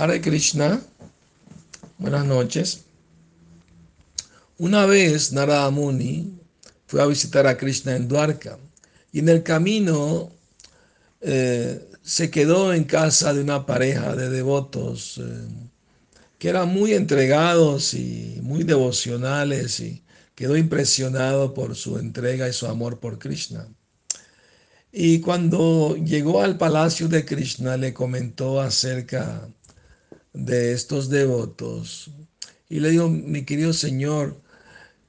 Hare Krishna, buenas noches. Una vez Narada Muni fue a visitar a Krishna en Dwarka y en el camino eh, se quedó en casa de una pareja de devotos eh, que eran muy entregados y muy devocionales y quedó impresionado por su entrega y su amor por Krishna. Y cuando llegó al palacio de Krishna le comentó acerca de estos devotos y le dijo, mi querido Señor,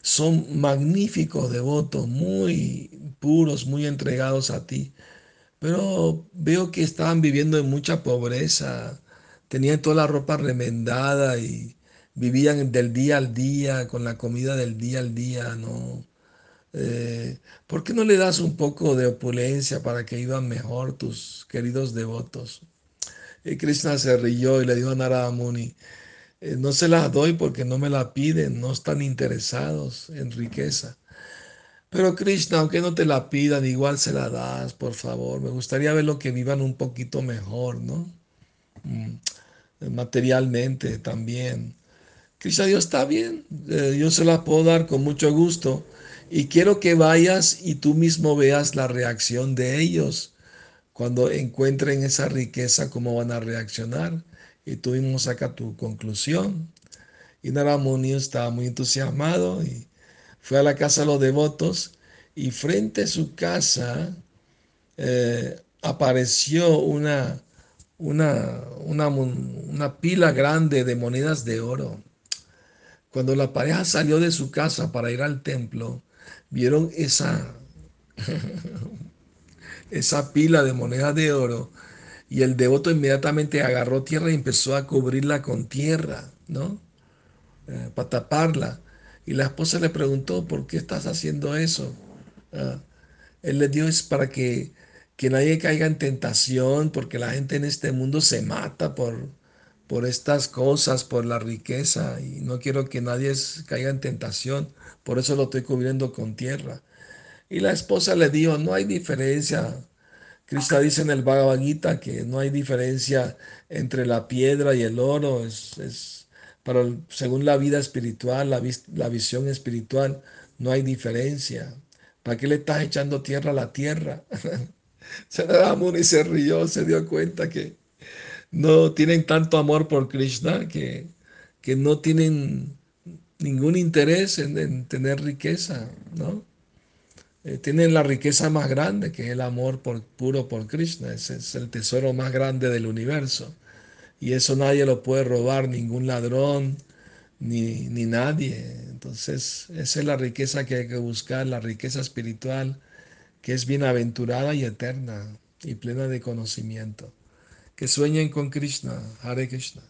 son magníficos devotos, muy puros, muy entregados a ti. Pero veo que estaban viviendo en mucha pobreza, tenían toda la ropa remendada y vivían del día al día, con la comida del día al día, ¿no? Eh, ¿Por qué no le das un poco de opulencia para que iban mejor tus queridos devotos? Y Krishna se rió y le dijo a Narada Muni, eh, no se las doy porque no me la piden, no están interesados en riqueza. Pero Krishna, aunque no te la pidan, igual se la das, por favor. Me gustaría verlo que vivan un poquito mejor, ¿no? Mm, materialmente también. Krishna, Dios está bien, eh, yo se las puedo dar con mucho gusto. Y quiero que vayas y tú mismo veas la reacción de ellos cuando encuentren esa riqueza, cómo van a reaccionar y tú mismo saca tu conclusión. Y Naramuni estaba muy entusiasmado y fue a la casa de los devotos y frente a su casa eh, apareció una, una, una, una pila grande de monedas de oro. Cuando la pareja salió de su casa para ir al templo, vieron esa, esa pila de monedas de oro y el devoto inmediatamente agarró tierra y empezó a cubrirla con tierra, ¿no? Eh, para taparla. Y la esposa le preguntó, ¿por qué estás haciendo eso? Ah, él le dio es para que, que nadie caiga en tentación, porque la gente en este mundo se mata por, por estas cosas, por la riqueza, y no quiero que nadie caiga en tentación, por eso lo estoy cubriendo con tierra. Y la esposa le dijo, no hay diferencia Krishna dice en el Bhagavad Gita que no hay diferencia entre la piedra y el oro. Es, para, según la vida espiritual, la, visión espiritual, no hay diferencia. ¿Para qué le estás echando tierra a la tierra? y se rió, se dio cuenta que no tienen tanto amor por Krishna que, que no tienen ningún interés en tener riqueza, ¿no? Eh, tienen la riqueza más grande, que es el amor por, puro por Krishna. Ese es el tesoro más grande del universo. Y eso nadie lo puede robar, ningún ladrón, ni, ni nadie. Entonces, esa es la riqueza que hay que buscar, la riqueza espiritual, que es bienaventurada y eterna y plena de conocimiento. Que sueñen con Krishna, Hare Krishna.